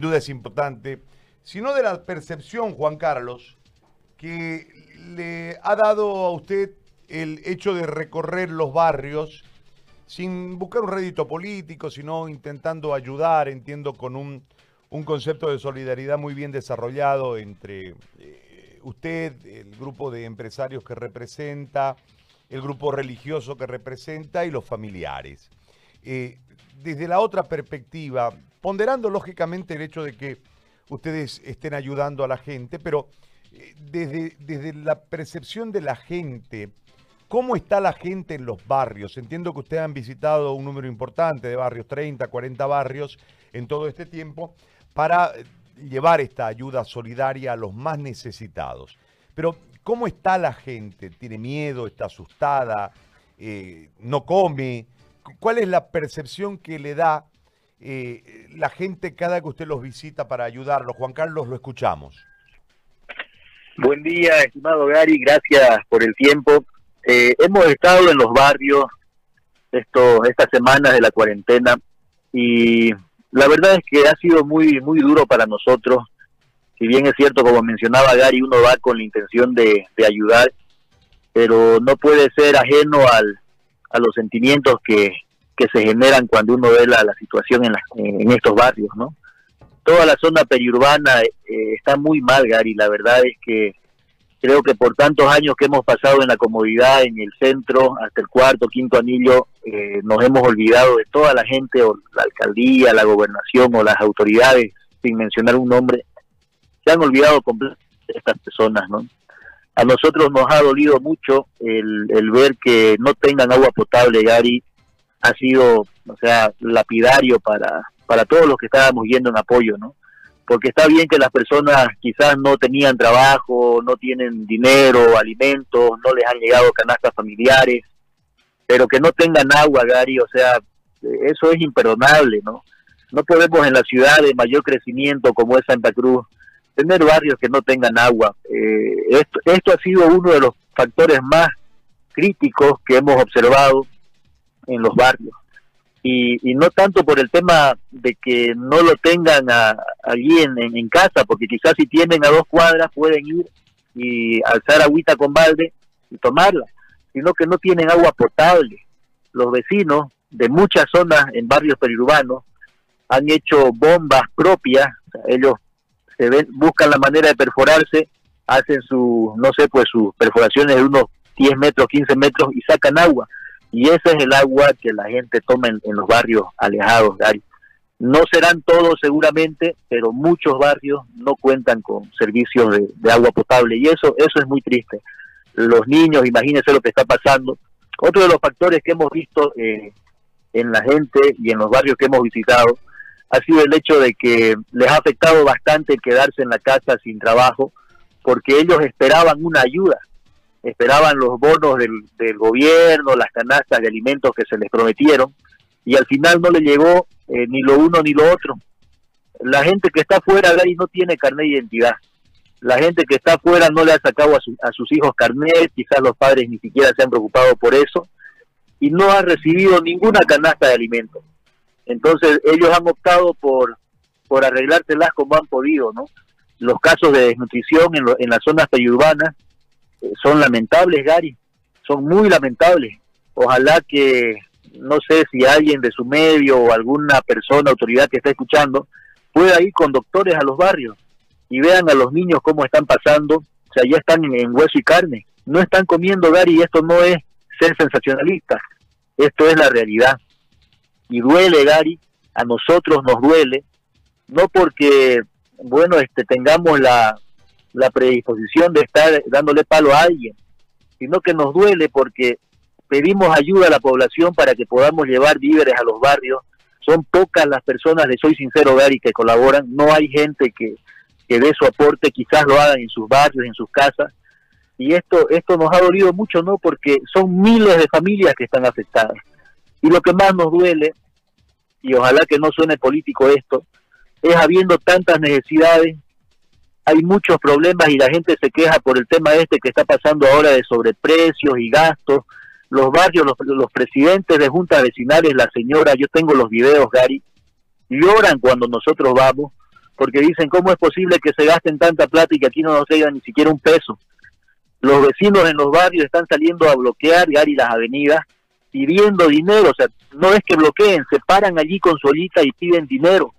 duda es importante, sino de la percepción, Juan Carlos, que le ha dado a usted el hecho de recorrer los barrios sin buscar un rédito político, sino intentando ayudar, entiendo, con un, concepto de solidaridad muy bien desarrollado entre eh, usted, el grupo de empresarios que representa, el grupo religioso que representa y los familiares. Eh, desde la otra perspectiva, ponderando lógicamente el hecho de que ustedes estén ayudando a la gente, pero eh, desde, desde la percepción de la gente, ¿cómo está la gente en los barrios? Entiendo que ustedes han visitado un número importante de barrios, 30, 40 barrios en todo este tiempo, para eh, llevar esta ayuda solidaria a los más necesitados. Pero, ¿cómo está la gente? ¿Tiene miedo? ¿Está asustada? ¿No come? ¿Cuál es la percepción que le da eh, la gente cada que usted los visita para ayudarlos? Juan Carlos, lo escuchamos. Buen día, estimado Gary, gracias por el tiempo. Eh, hemos estado en los barrios esto, estas semanas de la cuarentena y la verdad es que ha sido muy, muy duro para nosotros. Si bien es cierto, como mencionaba Gary, uno va con la intención de, ayudar, pero no puede ser ajeno al, a los sentimientos que, que se generan cuando uno ve la, la situación en, en estos barrios, ¿no? Toda la zona periurbana eh, está muy mal, Gary. La verdad es que creo que por tantos años que hemos pasado en la comodidad, en el centro, hasta el cuarto, quinto anillo, eh, nos hemos olvidado de toda la gente, o la alcaldía, la gobernación o las autoridades, sin mencionar un nombre, se han olvidado completamente de estas personas, ¿no? A nosotros nos ha dolido mucho el, el ver que no tengan agua potable, Gary, ha sido, o sea, lapidario para, para todos los que estábamos yendo en apoyo, ¿no? Porque está bien que las personas quizás no tenían trabajo, no tienen dinero, alimentos, no les han llegado canastas familiares, pero que no tengan agua, Gary, o sea, eso es imperdonable, ¿no? No podemos en la ciudad de mayor crecimiento como es Santa Cruz tener barrios que no tengan agua. Eh, esto, esto ha sido uno de los factores más críticos que hemos observado en los barrios. Y, no tanto por el tema de que no lo tengan allí en, en, casa, porque quizás si tienen a dos cuadras pueden ir y alzar agüita con balde y tomarla, sino que no tienen agua potable. Los vecinos de muchas zonas en barrios periurbanos han hecho bombas propias, ellos se ven, buscan la manera de perforarse, hacen su, no sé, pues sus perforaciones de unos 10 metros, 15 metros y sacan agua y ese es el agua que la gente toma en, los barrios alejados, Gary. No serán todos seguramente, pero muchos barrios no cuentan con servicios de, agua potable y eso, eso es muy triste. Los niños, imagínense lo que está pasando. Otro de los factores que hemos visto eh, en la gente y en los barrios que hemos visitado ha sido el hecho de que les ha afectado bastante el quedarse en la casa sin trabajo porque ellos esperaban una ayuda esperaban los bonos del, gobierno, las canastas de alimentos que se les prometieron, y al final no le llegó eh, ni lo uno ni lo otro. La gente que está afuera, Gary, no tiene carnet de identidad. La gente que está afuera no le ha sacado a, a sus hijos carnet, quizás los padres ni siquiera se han preocupado por eso, y no ha recibido ninguna canasta de alimentos. Entonces ellos han optado por, por arreglárselas como han podido, ¿no? Los casos de desnutrición en, en las zonas periurbanas son lamentables, Gary, son muy lamentables. Ojalá que, no sé si alguien de su medio o alguna persona, autoridad que está escuchando, pueda ir con doctores a los barrios y vean a los niños cómo están pasando, o sea, ya están en, hueso y carne, no están comiendo, Gary, y esto no es ser sensacionalista, esto es la realidad. Y duele, Gary, a nosotros nos duele, no porque, bueno, este, tengamos la, predisposición de estar dándole palo a alguien, sino que nos duele porque pedimos ayuda a la población para que podamos llevar víveres a los barrios. Son pocas las personas, de soy sincero, Gary, que colaboran. No hay gente que, que dé su aporte, quizás lo hagan en sus barrios, en sus casas. Y esto, esto nos ha dolido mucho, ¿no? Porque son miles de familias que están afectadas. Y lo que más nos duele, y ojalá que no suene político esto, es habiendo tantas necesidades, hay muchos problemas y la gente se queja por el tema este que está pasando ahora de sobreprecios y gastos. Los barrios, los, presidentes de juntas vecinales, la señora, yo tengo los videos, Gary, lloran cuando nosotros vamos porque dicen, ¿cómo es posible que se gasten tanta plata y que aquí no nos llega ni siquiera un peso? Los vecinos en los barrios están saliendo a bloquear, Gary, las avenidas, pidiendo dinero, o sea, no es que bloqueen, se paran allí con su olita y piden dinero,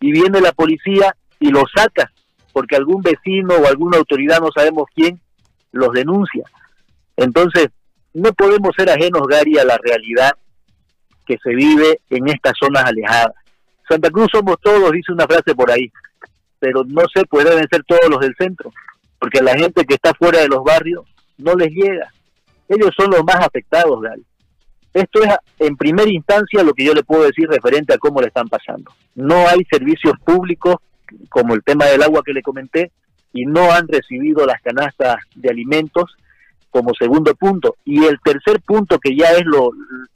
y viene la policía y los saca, porque algún vecino o alguna autoridad, no sabemos quién, los denuncia. Entonces, no podemos ser ajenos, Gary, a la realidad que se vive en estas zonas alejadas. Santa Cruz somos todos, dice una frase por ahí, pero no se pueden ser todos los del centro, porque la gente que está fuera de los barrios no les llega. Ellos son los más afectados, Gary. Esto es en primera instancia lo que yo le puedo decir referente a cómo le están pasando. No hay servicios públicos como el tema del agua que le comenté y no han recibido las canastas de alimentos como segundo punto. Y el tercer punto que ya es lo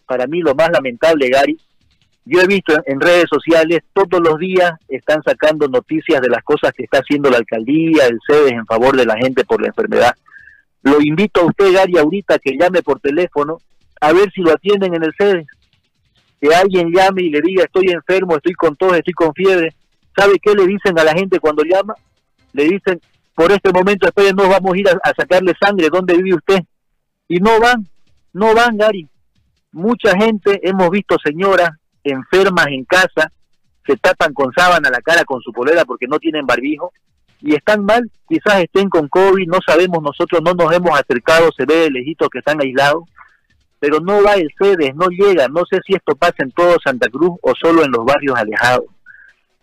para mí lo más lamentable, Gary, yo he visto en redes sociales todos los días están sacando noticias de las cosas que está haciendo la alcaldía, el CEDES en favor de la gente por la enfermedad. Lo invito a usted, Gary, ahorita que llame por teléfono a ver si lo atienden en el sede. Que alguien llame y le diga, estoy enfermo, estoy con tos, estoy con fiebre. ¿Sabe qué le dicen a la gente cuando llama? Le dicen, por este momento, después nos vamos a ir a, sacarle sangre, ¿dónde vive usted? Y no van, no van, Gary. Mucha gente, hemos visto señoras enfermas en casa, se tapan con sábana la cara con su polera porque no tienen barbijo y están mal, quizás estén con COVID, no sabemos, nosotros no nos hemos acercado, se ve de lejito que están aislados, pero no va el CEDES, no llega, no sé si esto pasa en todo Santa Cruz o solo en los barrios alejados.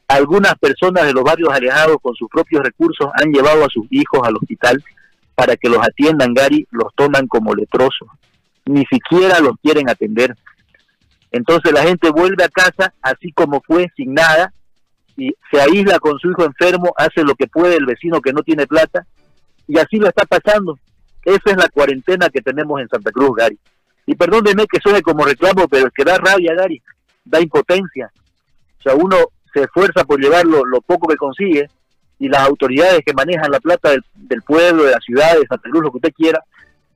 Algunas personas de los barrios alejados con sus propios recursos han llevado a sus hijos al hospital para que los atiendan, Gary, los toman como leprosos. Ni siquiera los quieren atender. Entonces la gente vuelve a casa así como fue, sin nada, y se aísla con su hijo enfermo, hace lo que puede el vecino que no tiene plata, y así lo está pasando. Esa es la cuarentena que tenemos en Santa Cruz, Gary. Y perdóneme que suene como reclamo, pero es que da rabia, Gary, da impotencia. O sea, uno se esfuerza por llevar lo, poco que consigue y las autoridades que manejan la plata del, pueblo, de la ciudad, de Santa Cruz, lo que usted quiera,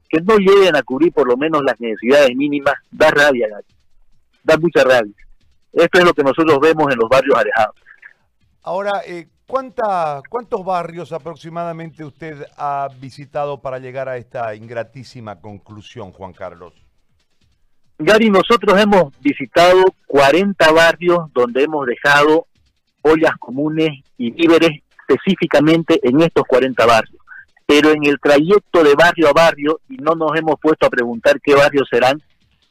que no lleguen a cubrir por lo menos las necesidades mínimas, da rabia, Gary. Da mucha rabia. Esto es lo que nosotros vemos en los barrios alejados. Ahora, eh, ¿cuánta, ¿cuántos barrios aproximadamente usted ha visitado para llegar a esta ingratísima conclusión, Juan Carlos? Gary, nosotros hemos visitado 40 barrios donde hemos dejado ollas comunes y víveres específicamente en estos 40 barrios. Pero en el trayecto de barrio a barrio, y no nos hemos puesto a preguntar qué barrios serán,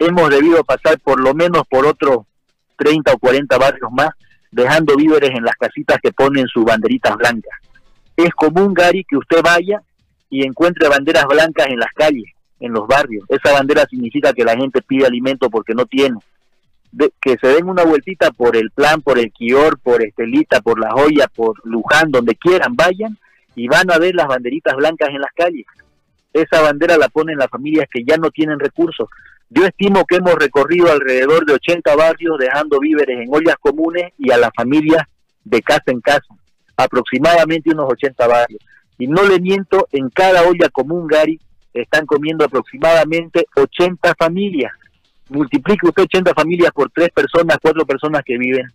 hemos debido pasar por lo menos por otros 30 o 40 barrios más, dejando víveres en las casitas que ponen sus banderitas blancas. Es común, Gary, que usted vaya y encuentre banderas blancas en las calles en los barrios. Esa bandera significa que la gente pide alimento porque no tiene. que se den una vueltita por el plan, por el Quior, por Estelita, por La Joya, por Luján, donde quieran, vayan y van a ver las banderitas blancas en las calles. Esa bandera la ponen las familias que ya no tienen recursos. Yo estimo que hemos recorrido alrededor de 80 barrios dejando víveres en ollas comunes y a las familias de casa en casa, aproximadamente unos 80 barrios. Y no le miento, en cada olla común, Gary, están comiendo aproximadamente 80 familias. Multiplique usted 80 familias por tres personas, cuatro personas que viven.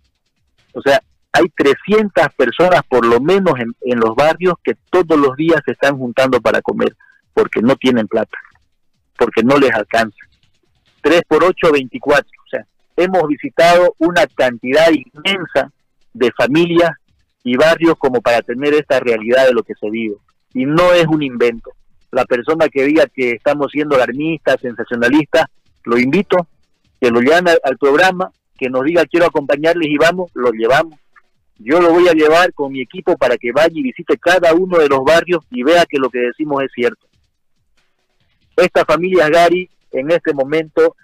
O sea, hay 300 personas por lo menos en, en los barrios que todos los días se están juntando para comer, porque no tienen plata, porque no les alcanza. 3 por 8, 24. O sea, hemos visitado una cantidad inmensa de familias y barrios como para tener esta realidad de lo que se vive. Y no es un invento la persona que diga que estamos siendo alarmistas, sensacionalistas, lo invito, que lo llame al, programa, que nos diga quiero acompañarles y vamos, lo llevamos. Yo lo voy a llevar con mi equipo para que vaya y visite cada uno de los barrios y vea que lo que decimos es cierto. Estas familias Gary en este momento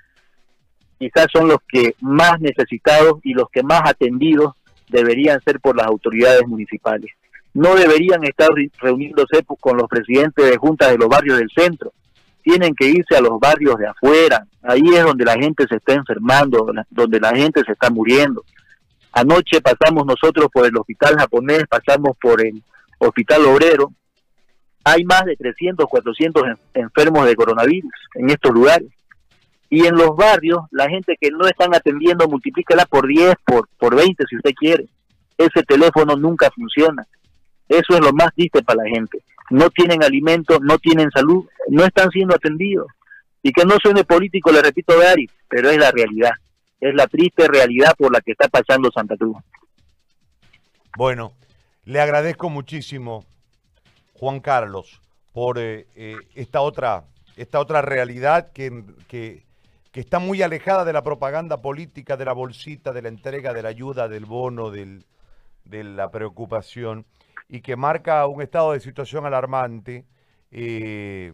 quizás son los que más necesitados y los que más atendidos deberían ser por las autoridades municipales no deberían estar reuniéndose con los presidentes de juntas de los barrios del centro. Tienen que irse a los barrios de afuera. Ahí es donde la gente se está enfermando, donde la gente se está muriendo. Anoche pasamos nosotros por el hospital japonés, pasamos por el hospital obrero. Hay más de 300, 400 enfermos de coronavirus en estos lugares. Y en los barrios, la gente que no están atendiendo, multiplícala por 10, por, por 20 si usted quiere ese teléfono nunca funciona. Eso es lo más triste para la gente. No tienen alimento, no tienen salud, no están siendo atendidos. Y que no suene político, le repito, Gary, pero es la realidad. Es la triste realidad por la que está pasando Santa Cruz. Bueno, le agradezco muchísimo, Juan Carlos, por eh, eh, esta, otra, esta otra realidad que, que, está muy alejada de la propaganda política, de la bolsita, de la entrega, de la ayuda, del bono, del, de la preocupación, y que marca un estado de situación alarmante. Eh,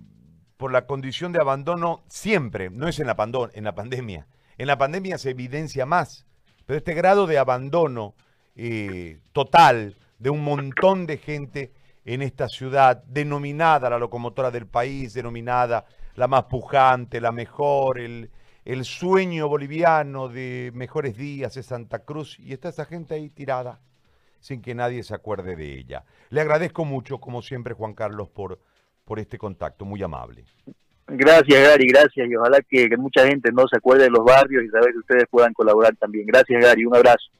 por la condición de abandono siempre, no es en la, en la pandemia. En la pandemia se evidencia más, pero este grado de abandono eh, total de un montón de gente en esta ciudad, denominada la locomotora del país, denominada la más pujante, la mejor, el, el sueño boliviano de mejores días de Santa Cruz, y está esa gente ahí tirada, sin que nadie se acuerde de ella. Le agradezco mucho, como siempre, Juan Carlos, por por este contacto, muy amable. Gracias, Gary, gracias. Y ojalá que, mucha gente no se acuerde de los barrios y saber que ustedes puedan colaborar también. Gracias, Gary. Un abrazo.